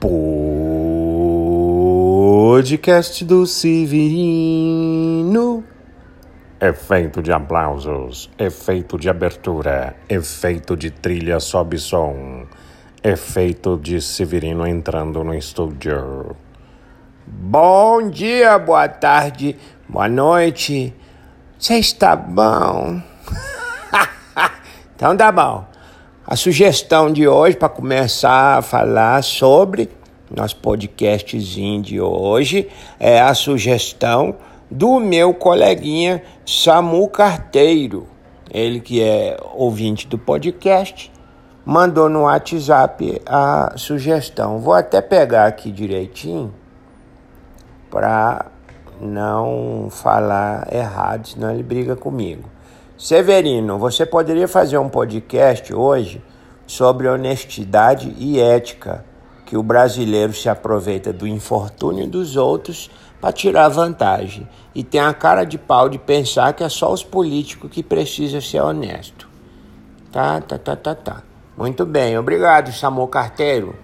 Podcast do Severino. Efeito de aplausos, efeito de abertura, efeito de trilha sobe som, efeito de Severino entrando no estúdio. Bom dia, boa tarde, boa noite. Você está bom? então tá bom. A sugestão de hoje para começar a falar sobre nosso podcastzinho de hoje é a sugestão do meu coleguinha Samu Carteiro. Ele que é ouvinte do podcast, mandou no WhatsApp a sugestão. Vou até pegar aqui direitinho para não falar errado, senão ele briga comigo. Severino, você poderia fazer um podcast hoje sobre honestidade e ética, que o brasileiro se aproveita do infortúnio dos outros para tirar vantagem e tem a cara de pau de pensar que é só os políticos que precisam ser honesto. Tá, tá, tá, tá, tá. Muito bem, obrigado, Samu Carteiro.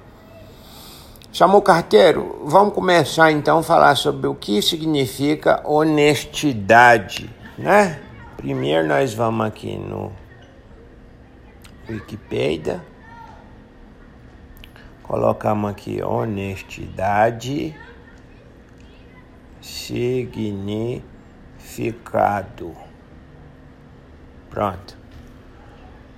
Samu Carteiro, vamos começar então a falar sobre o que significa honestidade, né? Primeiro nós vamos aqui no Wikipedia. Colocamos aqui honestidade, significado. Pronto.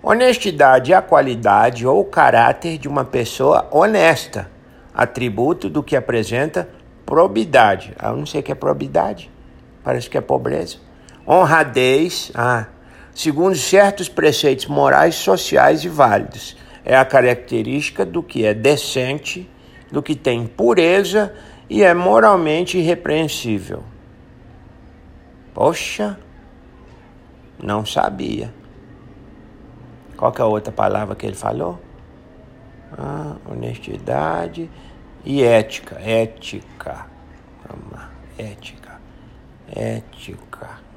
Honestidade é a qualidade ou caráter de uma pessoa honesta, atributo do que apresenta probidade. Eu não sei o que é probidade, parece que é pobreza honradez, ah, segundo certos preceitos morais, sociais e válidos. É a característica do que é decente, do que tem pureza e é moralmente irrepreensível. Poxa, não sabia. Qual que é a outra palavra que ele falou? Ah, honestidade e ética. Ética. Ética. Ética.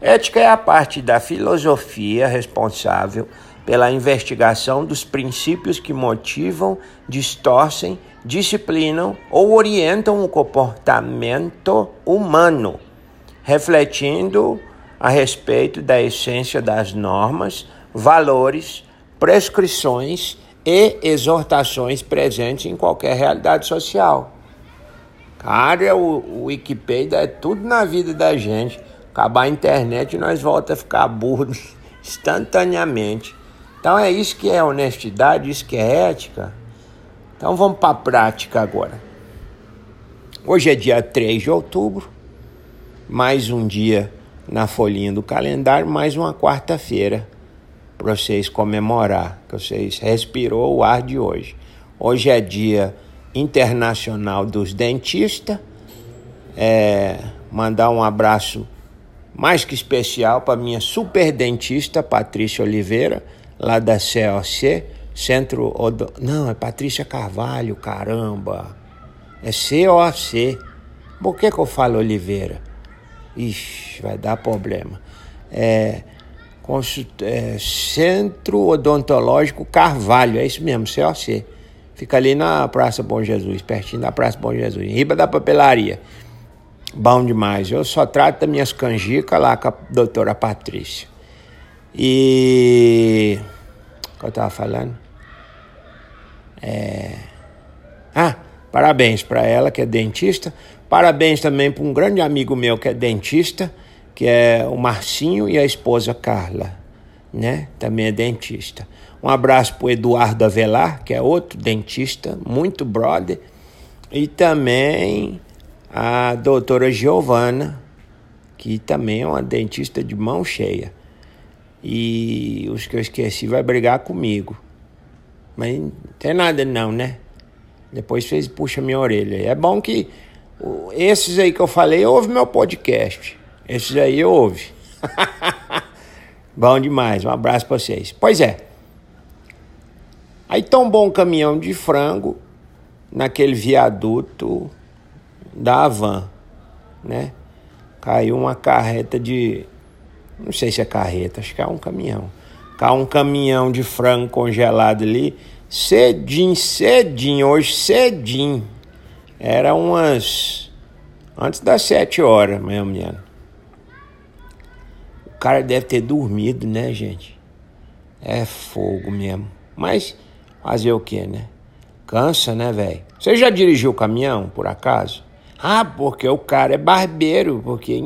Ética é a parte da filosofia responsável pela investigação dos princípios que motivam, distorcem, disciplinam ou orientam o comportamento humano, refletindo a respeito da essência das normas, valores, prescrições e exortações presentes em qualquer realidade social. Cara, o, o Wikipedia é tudo na vida da gente acabar a internet e nós volta a ficar burros instantaneamente. Então é isso que é honestidade, isso que é ética. Então vamos para a prática agora. Hoje é dia 3 de outubro, mais um dia na folhinha do calendário, mais uma quarta-feira para vocês comemorar que vocês respirou o ar de hoje. Hoje é dia internacional dos dentistas. É, mandar um abraço mais que especial para minha super dentista Patrícia Oliveira, lá da COC, Centro Odo... Não, é Patrícia Carvalho, caramba. É COC. Por que, que eu falo Oliveira? Ixi, vai dar problema. É, é, Centro Odontológico Carvalho, é isso mesmo, COC. Fica ali na Praça Bom Jesus, pertinho da Praça Bom Jesus, em riba da papelaria. Bom demais. Eu só trato das minhas canjicas lá com a doutora Patrícia. E. O que eu estava falando? É. Ah, parabéns para ela que é dentista. Parabéns também para um grande amigo meu que é dentista, que é o Marcinho e a esposa Carla, né? Também é dentista. Um abraço para Eduardo Avelar, que é outro dentista, muito brother. E também a doutora Giovana, que também é uma dentista de mão cheia. E os que eu esqueci vai brigar comigo. Mas não tem nada não, né? Depois fez puxa minha orelha. É bom que esses aí que eu falei, ouve meu podcast. Esses aí ouve. bom demais. Um abraço para vocês. Pois é. Aí tão bom caminhão de frango naquele viaduto da Havan, né? Caiu uma carreta de. Não sei se é carreta, acho que é um caminhão. Caiu um caminhão de frango congelado ali, Cedinho, cedinho, hoje cedinho. Era umas. Antes das sete horas, ou menos. O cara deve ter dormido, né, gente? É fogo mesmo. Mas fazer o que, né? Cansa, né, velho? Você já dirigiu caminhão, por acaso? Ah, porque o cara é barbeiro, porque.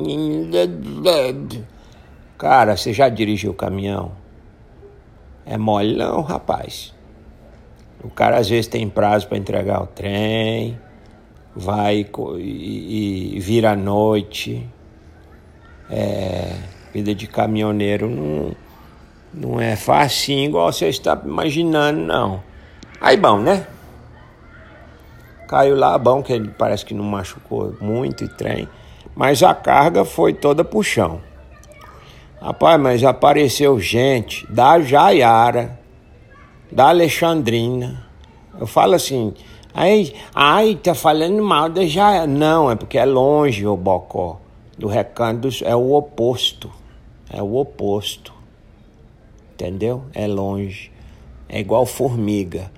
Cara, você já dirigiu caminhão? É mole não, rapaz. O cara às vezes tem prazo para entregar o trem, vai e, e vira à noite. É, vida de caminhoneiro não, não é fácil igual você está imaginando, não. Aí, bom, né? Caiu lá, bom, que ele parece que não machucou muito e trem, mas a carga foi toda pro chão. Rapaz, mas apareceu gente da Jaiara, da Alexandrina. Eu falo assim, ai, ai, tá falando mal da Jaiara. Não, é porque é longe o Bocó. Do recanto é o oposto. É o oposto. Entendeu? É longe. É igual formiga.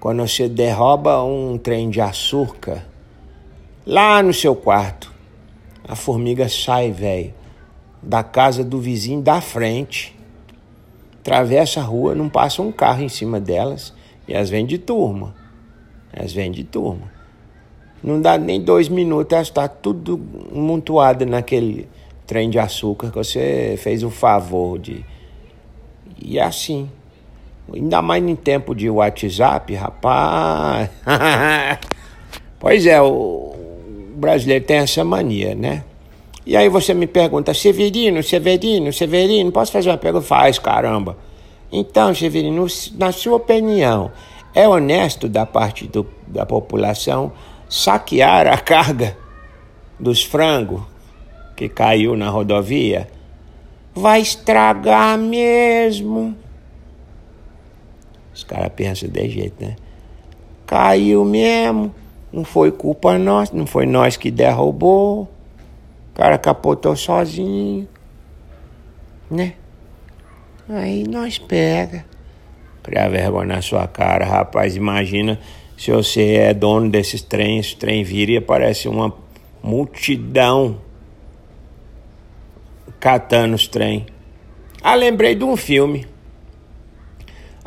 Quando você derruba um trem de açúcar, lá no seu quarto, a formiga sai, velho, da casa do vizinho da frente, atravessa a rua, não passa um carro em cima delas, e elas vêm de turma. Elas vêm de turma. Não dá nem dois minutos, elas estão tá tudo montuada naquele trem de açúcar que você fez o favor de. E é assim. Ainda mais em tempo de WhatsApp, rapaz. pois é, o brasileiro tem essa mania, né? E aí você me pergunta, Severino, Severino, Severino, posso fazer uma pergunta? Faz, caramba. Então, Severino, na sua opinião, é honesto da parte do, da população saquear a carga dos frangos que caiu na rodovia? Vai estragar mesmo. Os caras pensam de jeito, né? Caiu mesmo, não foi culpa nossa, não foi nós que derrubou. O cara capotou sozinho, né? Aí nós pega. Criar vergonha na sua cara, rapaz. Imagina se você é dono desses trens, o trem vira e aparece uma multidão catando os trem. Ah, lembrei de um filme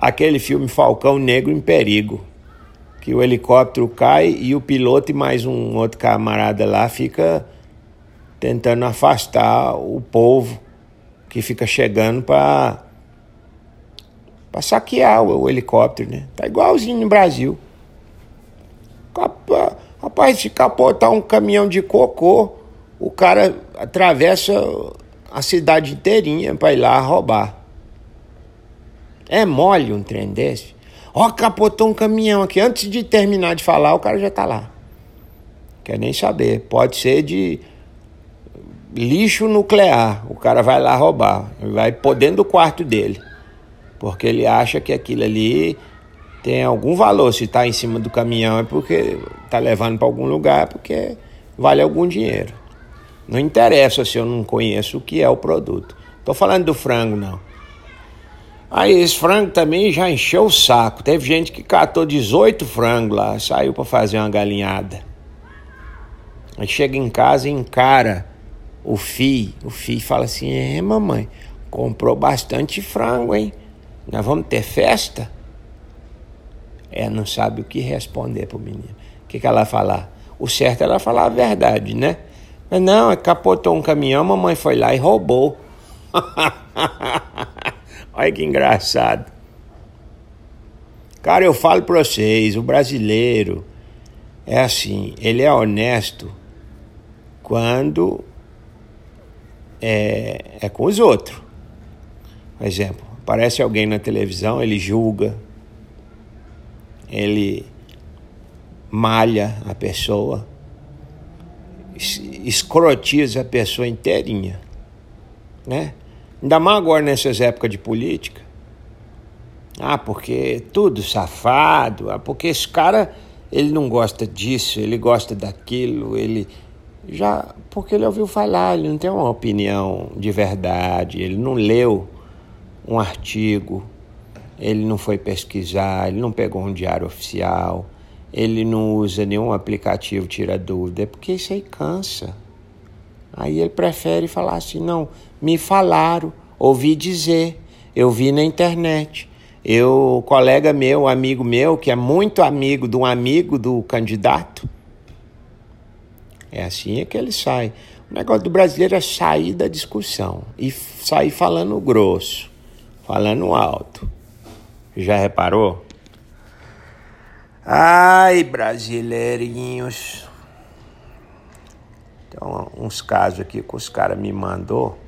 aquele filme Falcão Negro em Perigo, que o helicóptero cai e o piloto e mais um outro camarada lá fica tentando afastar o povo que fica chegando para para saquear o, o, helicóptero, né? Tá igualzinho no Brasil. Rapaz, se capotar um caminhão de cocô, o cara atravessa a cidade inteirinha para ir lá roubar. É mole um trem desse? Ó, capotou um caminhão aqui. Antes de terminar de falar, o cara já tá lá. Quer nem saber. Pode ser de lixo nuclear. O cara vai lá roubar. Vai pôr dentro do quarto dele. Porque ele acha que aquilo ali tem algum valor. Se está em cima do caminhão é porque está levando para algum lugar, porque vale algum dinheiro. Não interessa se eu não conheço o que é o produto. Estou falando do frango, não. Aí esse frango também já encheu o saco. Teve gente que catou 18 frangos lá, saiu para fazer uma galinhada. Aí chega em casa e encara o filho. O filho fala assim: É, mamãe, comprou bastante frango, hein? Nós vamos ter festa? É, não sabe o que responder pro menino. O que, que ela falar? O certo é ela falar a verdade, né? Mas não, é capotou um caminhão, mamãe foi lá e roubou. Olha que engraçado. Cara, eu falo para vocês, o brasileiro é assim, ele é honesto quando é, é com os outros. Por exemplo, aparece alguém na televisão, ele julga, ele malha a pessoa, escrotiza a pessoa inteirinha, né? Ainda mais agora nessas épocas de política. Ah, porque tudo safado. Ah, porque esse cara, ele não gosta disso, ele gosta daquilo, ele já porque ele ouviu falar, ele não tem uma opinião de verdade, ele não leu um artigo, ele não foi pesquisar, ele não pegou um diário oficial, ele não usa nenhum aplicativo tira dúvida, é porque isso aí cansa. Aí ele prefere falar assim: não, me falaram, ouvi dizer, eu vi na internet. Eu, colega meu, amigo meu, que é muito amigo de um amigo do candidato, é assim é que ele sai. O negócio do brasileiro é sair da discussão e sair falando grosso, falando alto. Já reparou? Ai, brasileirinhos. Então, uns casos aqui que os caras me mandou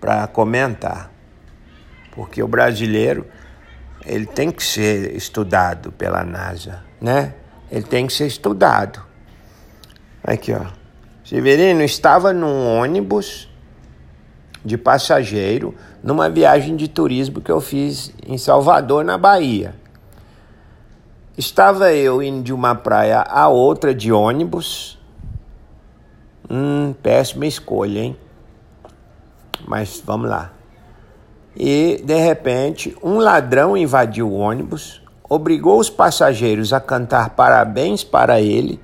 para comentar. Porque o brasileiro, ele tem que ser estudado pela NASA, né? Ele tem que ser estudado. Aqui, ó. Severino estava num ônibus de passageiro numa viagem de turismo que eu fiz em Salvador, na Bahia. Estava eu indo de uma praia a outra de ônibus. Hum, péssima escolha, hein? Mas vamos lá. E, de repente, um ladrão invadiu o ônibus, obrigou os passageiros a cantar parabéns para ele,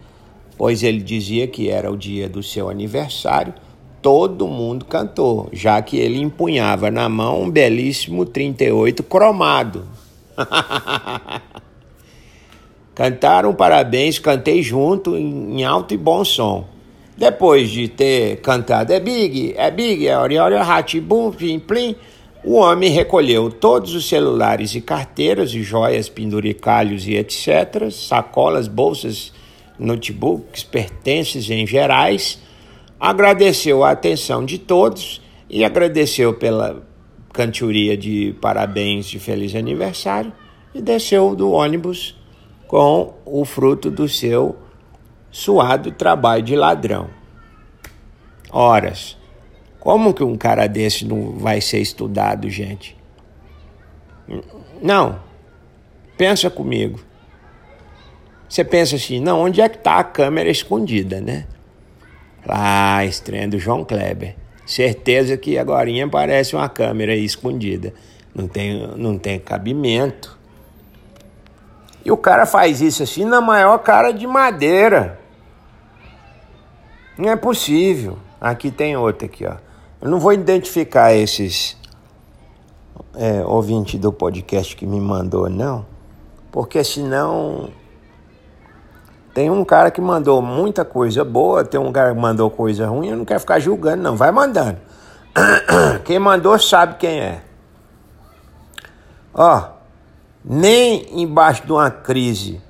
pois ele dizia que era o dia do seu aniversário. Todo mundo cantou, já que ele empunhava na mão um belíssimo 38 cromado. Cantaram parabéns, cantei junto em alto e bom som. Depois de ter cantado é big, é big, é oriório, ratibum, plim, plim, o homem recolheu todos os celulares e carteiras e joias, penduricalhos e etc., sacolas, bolsas, notebooks, pertences em gerais, agradeceu a atenção de todos e agradeceu pela cantoria de parabéns de feliz aniversário e desceu do ônibus com o fruto do seu suado trabalho de ladrão. Horas como que um cara desse não vai ser estudado, gente? Não. Pensa comigo. Você pensa assim, não, onde é que está a câmera escondida, né? Ah, estranho do João Kleber. Certeza que agora aparece uma câmera escondida. Não tem, não tem cabimento. E o cara faz isso assim na maior cara de madeira. Não é possível. Aqui tem outra aqui, ó. Eu não vou identificar esses é, ouvintes do podcast que me mandou, não, porque senão tem um cara que mandou muita coisa boa, tem um cara que mandou coisa ruim, eu não quero ficar julgando, não. Vai mandando. Quem mandou sabe quem é. Ó, nem embaixo de uma crise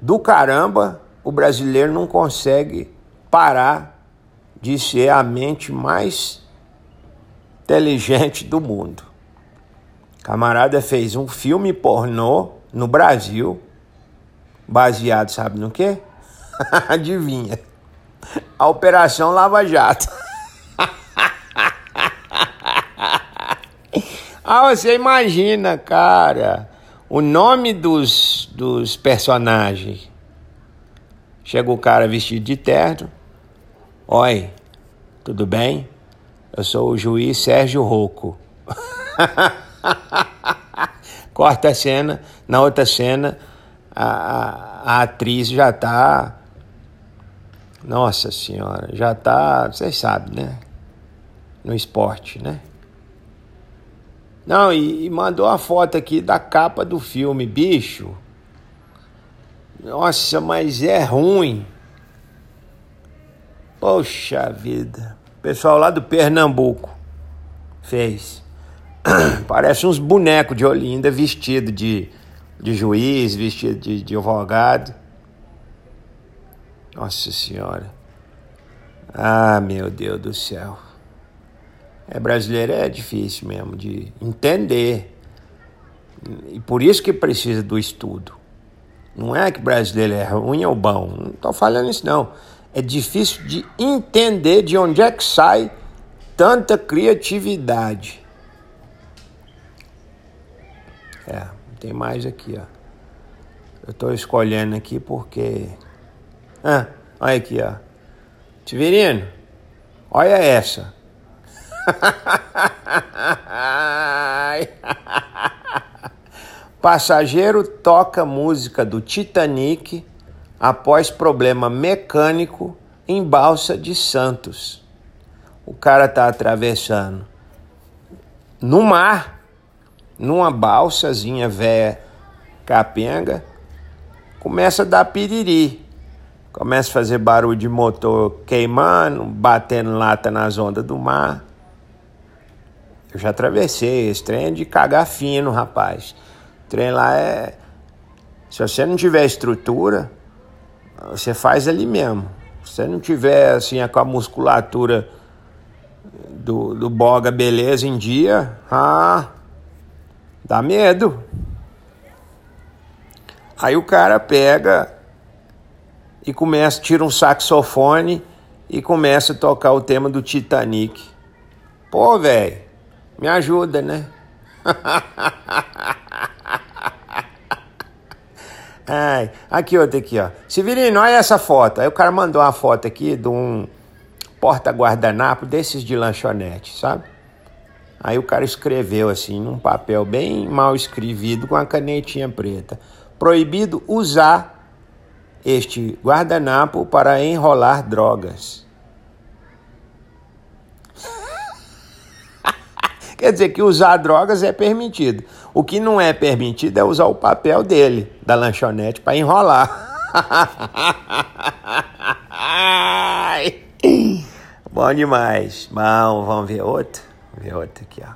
do caramba, o brasileiro não consegue parar de ser a mente mais inteligente do mundo. Camarada fez um filme pornô no Brasil, baseado, sabe no quê? Adivinha? A Operação Lava Jato. ah, você imagina, cara, o nome dos, dos personagens. Chega o cara vestido de terno, Oi, tudo bem? Eu sou o juiz Sérgio Rocco. Corta a cena, na outra cena, a, a, a atriz já tá. Nossa senhora, já tá. Vocês sabem, né? No esporte, né? Não, e, e mandou a foto aqui da capa do filme, bicho. Nossa, mas é ruim. Poxa vida. Pessoal lá do Pernambuco fez. Parece uns bonecos de Olinda vestido de, de juiz, vestido de, de advogado. Nossa Senhora. Ah, meu Deus do céu. É brasileiro é difícil mesmo de entender. E por isso que precisa do estudo. Não é que brasileiro é ruim ou bom. Não estou falando isso não é difícil de entender de onde é que sai tanta criatividade. É, tem mais aqui, ó. Eu estou escolhendo aqui porque. Ah, olha aqui, ó. Tiverino, olha essa. Passageiro toca música do Titanic após problema mecânico em Balsa de Santos. O cara tá atravessando no mar, numa balsazinha velha capenga, começa a dar piriri. Começa a fazer barulho de motor queimando, batendo lata nas ondas do mar. Eu já atravessei, esse trem de cagar fino, rapaz. Trem lá é. Se você não tiver estrutura, você faz ali mesmo. Se você não tiver assim com a musculatura do, do boga beleza em dia, ah, dá medo. Aí o cara pega e começa, tira um saxofone e começa a tocar o tema do Titanic. Pô, velho, me ajuda, né? Ai, aqui outra aqui, ó. Severino, olha essa foto. Aí o cara mandou uma foto aqui de um porta-guardanapo desses de lanchonete, sabe? Aí o cara escreveu assim, num papel bem mal escrevido, com a canetinha preta. Proibido usar este guardanapo para enrolar drogas. Quer dizer que usar drogas é permitido. O que não é permitido é usar o papel dele, da lanchonete, para enrolar. Bom demais. Bom, vamos ver outro. Vamos ver outro aqui, ó.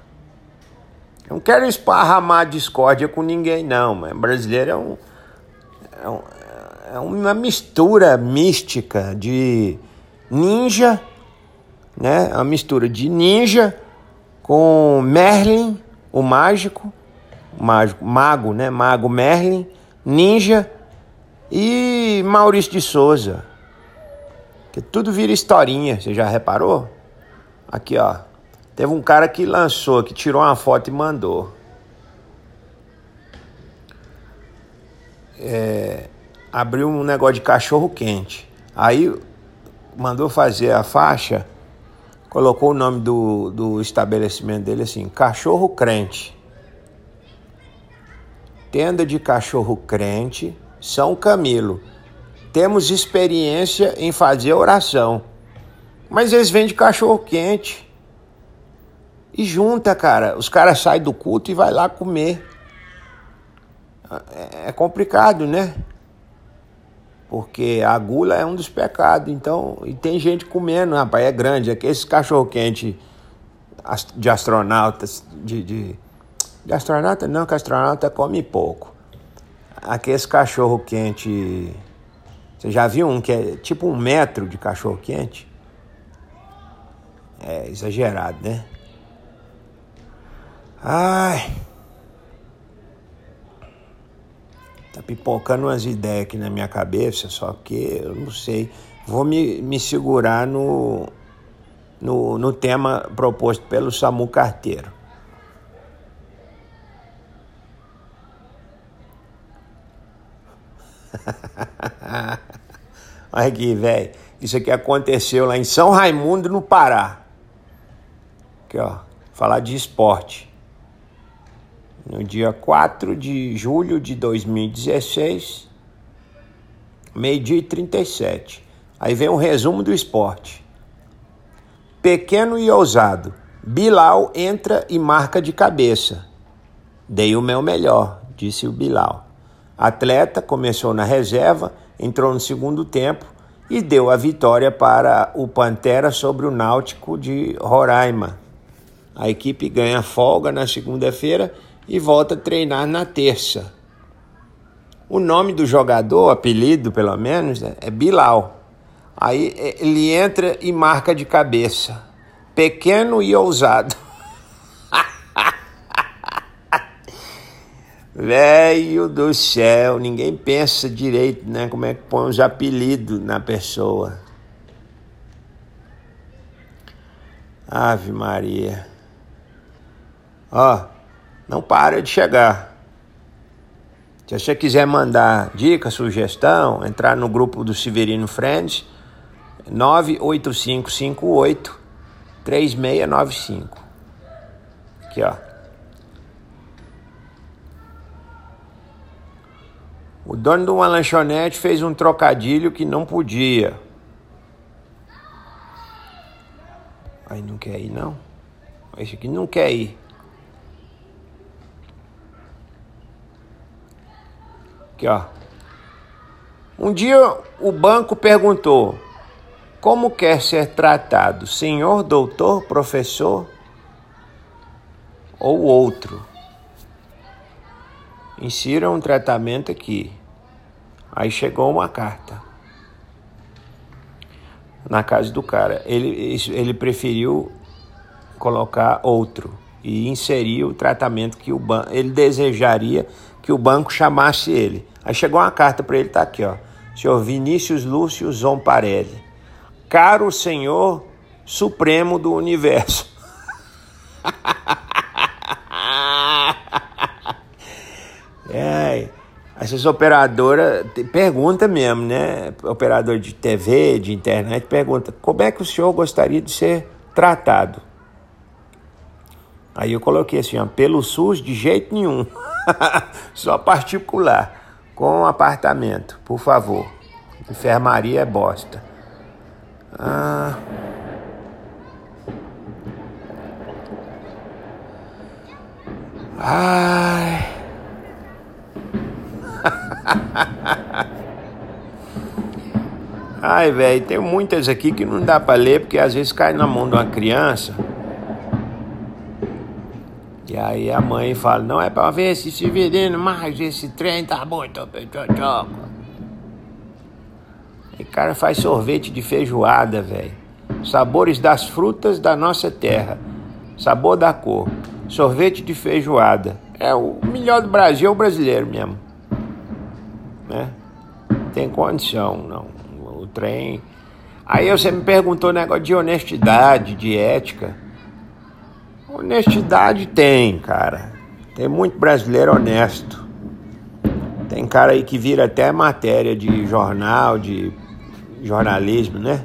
Não quero esparramar discórdia com ninguém, não, mas brasileiro é um, é, um, é uma mistura mística de ninja, né? É uma mistura de ninja com Merlin, o mágico, mágico, mago, né? Mago Merlin, ninja e Maurício de Souza. Que tudo vira historinha, você já reparou? Aqui, ó. Teve um cara que lançou, que tirou uma foto e mandou. É, abriu um negócio de cachorro quente. Aí mandou fazer a faixa, colocou o nome do, do estabelecimento dele assim: Cachorro Crente. Tenda de cachorro crente, São Camilo temos experiência em fazer oração. Mas eles vendem cachorro quente. E junta, cara. Os caras saem do culto e vai lá comer. É, é complicado, né? Porque a gula é um dos pecados. Então, e tem gente comendo, rapaz, é grande. Aqueles cachorro quente de astronautas, de, de, de astronauta não, que astronauta come pouco. Aqueles cachorro quente você já viu um que é tipo um metro de cachorro quente? É exagerado, né? Ai. Tá pipocando umas ideias aqui na minha cabeça, só que eu não sei. Vou me, me segurar no, no, no tema proposto pelo Samu Carteiro. Olha aqui, velho. Isso aqui aconteceu lá em São Raimundo, no Pará. Aqui, ó. Falar de esporte. No dia 4 de julho de 2016, meio-dia e 37. Aí vem um resumo do esporte. Pequeno e ousado. Bilal entra e marca de cabeça. Dei o meu melhor, disse o Bilal. Atleta começou na reserva entrou no segundo tempo e deu a vitória para o Pantera sobre o Náutico de Roraima. A equipe ganha folga na segunda-feira e volta a treinar na terça. O nome do jogador, apelido pelo menos, né, é Bilal. Aí é, ele entra e marca de cabeça. Pequeno e ousado. Velho do céu, ninguém pensa direito, né? Como é que põe os apelidos na pessoa. Ave Maria. Ó, não para de chegar. Se você quiser mandar dica, sugestão, entrar no grupo do Severino Friends, 98558 3695. Aqui, ó. O dono de uma lanchonete fez um trocadilho que não podia. Aí não quer ir, não? Esse aqui não quer ir. Aqui, ó. Um dia o banco perguntou: Como quer ser tratado, senhor, doutor, professor ou outro? Insira um tratamento aqui. Aí chegou uma carta na casa do cara. Ele, ele preferiu colocar outro e inserir o tratamento que o banco ele desejaria que o banco chamasse ele. Aí chegou uma carta para ele, tá aqui, ó. Senhor Vinícius Lúcio Zomparelli. Caro Senhor Supremo do Universo. é, essas operadoras pergunta mesmo, né? Operador de TV, de internet, pergunta: como é que o senhor gostaria de ser tratado? Aí eu coloquei assim, ó, pelo SUS de jeito nenhum. Só particular. Com apartamento, por favor. Enfermaria é bosta. Ah. Ai. Ai, velho, tem muitas aqui que não dá para ler porque às vezes cai na mão de uma criança. E aí a mãe fala, não é para ver se se virando mais esse trem tá muito pechochoco. E cara faz sorvete de feijoada, velho. Sabores das frutas da nossa terra. Sabor da cor. Sorvete de feijoada. É o melhor do Brasil, é o brasileiro mesmo. Né? Tem condição, não. O trem. Aí você me perguntou negócio de honestidade, de ética. Honestidade tem, cara. Tem muito brasileiro honesto. Tem cara aí que vira até matéria de jornal, de jornalismo, né?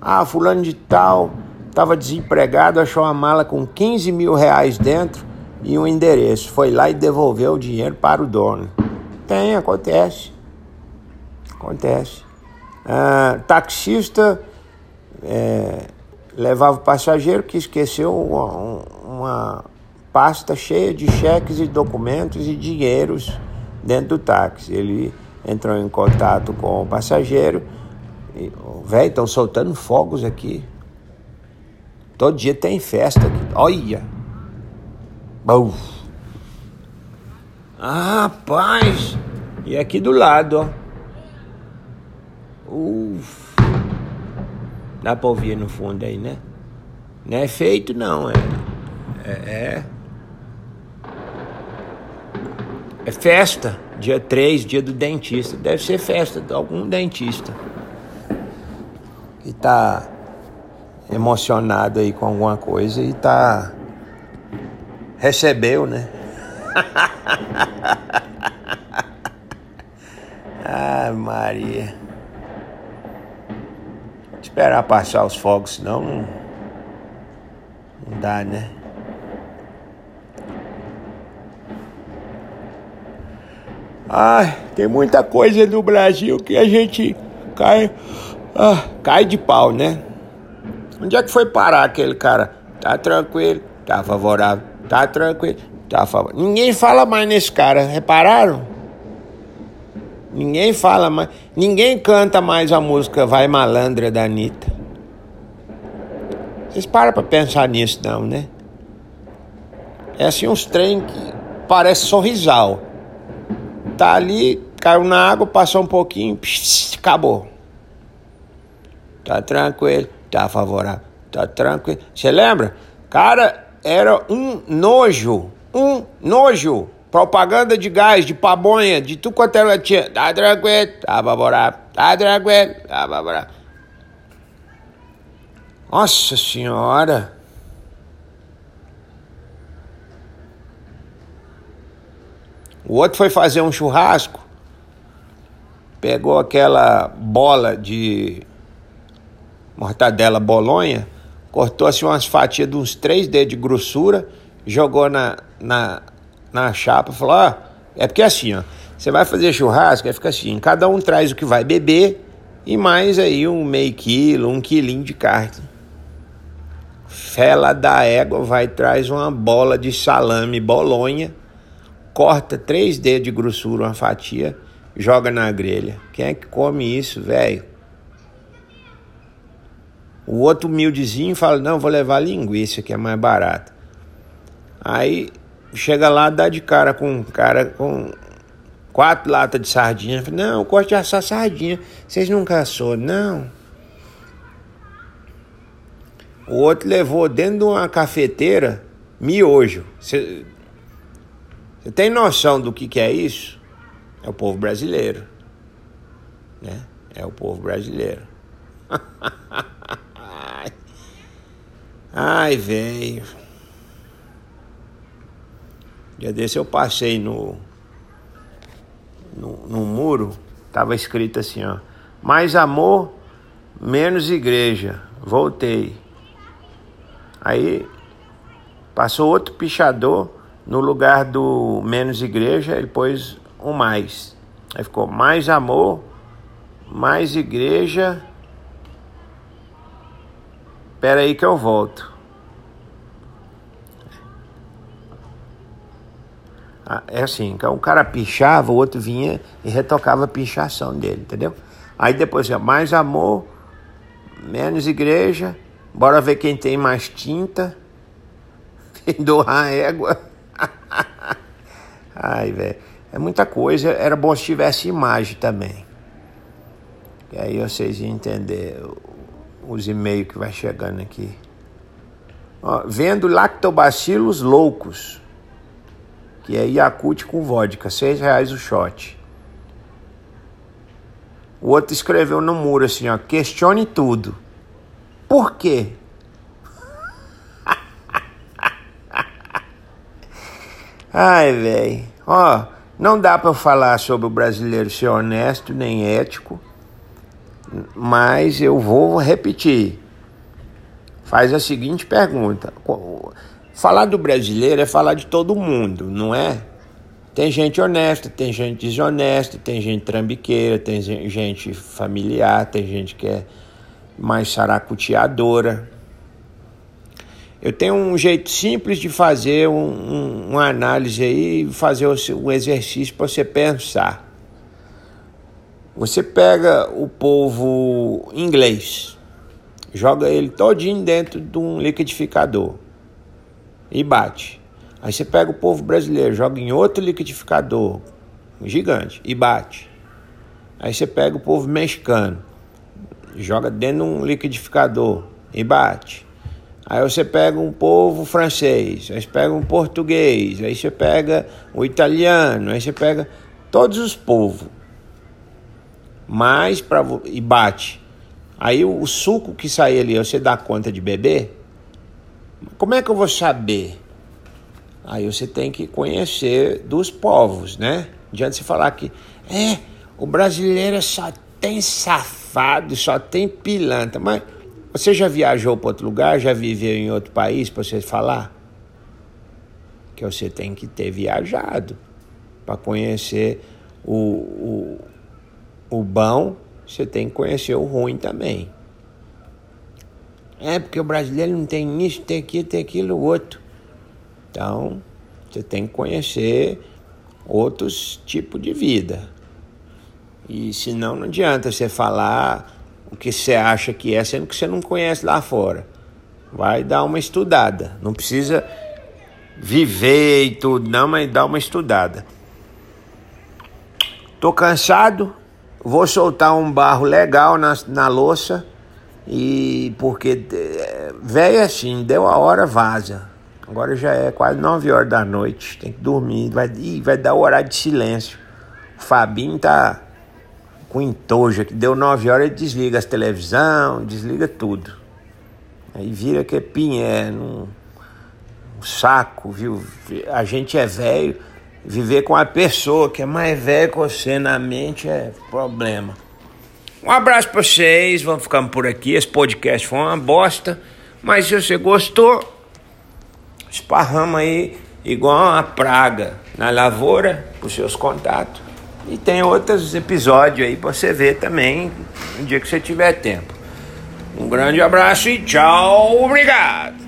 Ah, fulano de tal estava desempregado, achou uma mala com 15 mil reais dentro e um endereço. Foi lá e devolveu o dinheiro para o dono. Tem, acontece. Acontece. Ah, taxista é, levava o passageiro que esqueceu uma, uma pasta cheia de cheques e documentos e dinheiros dentro do táxi. Ele entrou em contato com o passageiro. Velho, estão soltando fogos aqui. Todo dia tem festa aqui. Olha! Buf. Ah, rapaz! E aqui do lado, ó. Uf. Dá pra ouvir no fundo aí, né? Não é feito, não. É. É. É, é festa. Dia 3, dia do dentista. Deve ser festa de algum dentista. Que tá emocionado aí com alguma coisa e tá. Recebeu, né? ah, Maria esperar passar os fogos, senão não, não dá, né? Ai, tem muita coisa no Brasil que a gente cai, ah, cai de pau, né? Onde é que foi parar aquele cara? Tá tranquilo, tá favorável, tá tranquilo, tá favorável. Ninguém fala mais nesse cara, repararam? Ninguém fala mais, ninguém canta mais a música Vai Malandra da Anitta. Vocês param pra pensar nisso não, né? É assim uns trem que parece sorrisal. Tá ali, caiu na água, passou um pouquinho, psh, acabou. Tá tranquilo, tá favorável, tá tranquilo. Você lembra? Cara, era um nojo, um nojo. Propaganda de gás, de pamonha, de tudo quanto era tinha. Tá tranquilo, tá favorável, tá tranquilo, tá favorável. Nossa senhora. O outro foi fazer um churrasco, pegou aquela bola de mortadela bolonha, cortou assim umas fatias de uns três dedos de grossura, jogou na, na, na chapa, falou: ó, é porque assim, ó, Você vai fazer churrasco, aí fica assim, cada um traz o que vai beber e mais aí um meio quilo, um quilinho de carne. Fela da égua vai traz uma bola de salame bolonha, corta três dedos de grossura, uma fatia, joga na grelha. Quem é que come isso, velho? O outro humildezinho fala: Não, vou levar linguiça, que é mais barato. Aí chega lá, dá de cara com um cara com quatro latas de sardinha. Não, eu gosto de assar sardinha. Vocês nunca assou? Não. O outro levou dentro de uma cafeteira miojo. Você tem noção do que, que é isso? É o povo brasileiro. Né? É o povo brasileiro. Ai, velho. Dia desse eu passei no, no, no muro, tava escrito assim, ó. Mais amor, menos igreja. Voltei. Aí passou outro pichador no lugar do menos igreja, ele pôs o mais. Aí ficou mais amor, mais igreja. Espera aí que eu volto. É assim, então o cara pichava, o outro vinha e retocava a pichação dele, entendeu? Aí depois, assim, mais amor, menos igreja, Bora ver quem tem mais tinta. Doar a égua. Ai, velho. É muita coisa. Era bom se tivesse imagem também. E aí vocês iam entender os e-mails que vai chegando aqui. Ó, vendo lactobacilos loucos. Que é Yakut com vodka. Seis reais o shot. O outro escreveu no muro assim, ó. Questione tudo. Por quê? Ai, velho. Ó, não dá para falar sobre o brasileiro ser honesto nem ético, mas eu vou repetir. Faz a seguinte pergunta: falar do brasileiro é falar de todo mundo, não é? Tem gente honesta, tem gente desonesta, tem gente trambiqueira, tem gente familiar, tem gente que é mais saracuteadora. Eu tenho um jeito simples de fazer um, um, uma análise aí, fazer um exercício para você pensar. Você pega o povo inglês, joga ele todinho dentro de um liquidificador e bate. Aí você pega o povo brasileiro, joga em outro liquidificador gigante e bate. Aí você pega o povo mexicano, joga dentro de um liquidificador e bate. Aí você pega um povo francês, aí você pega um português, aí você pega o italiano, aí você pega todos os povos. Mais para e bate. Aí o, o suco que sai ali, você dá conta de beber? Como é que eu vou saber? Aí você tem que conhecer dos povos, né? Adianta você falar que é, o brasileiro só tem safado, só tem pilantra. Mas você já viajou para outro lugar? Já viveu em outro país para você falar? Que você tem que ter viajado para conhecer o, o, o bom, você tem que conhecer o ruim também. É porque o brasileiro não tem isso, tem aquilo, tem aquilo, outro. Então, você tem que conhecer outros tipos de vida. E senão não adianta você falar o que você acha que é, sendo que você não conhece lá fora. Vai dar uma estudada. Não precisa viver e tudo, não, mas dá uma estudada. Tô cansado, vou soltar um barro legal na, na louça. E porque velho é assim, deu a hora, vaza. Agora já é quase 9 horas da noite, tem que dormir, vai, vai dar o horário de silêncio. O Fabinho tá com entoja, que deu nove horas, ele desliga as televisão, desliga tudo. Aí vira que é pinhé, num um saco, viu? A gente é velho, viver com a pessoa que é mais velha que você na mente é problema. Um abraço para vocês, vamos ficando por aqui. Esse podcast foi uma bosta, mas se você gostou, esparrama aí igual uma praga na lavoura, os seus contatos E tem outros episódios aí para você ver também, no dia que você tiver tempo. Um grande abraço e tchau, obrigado!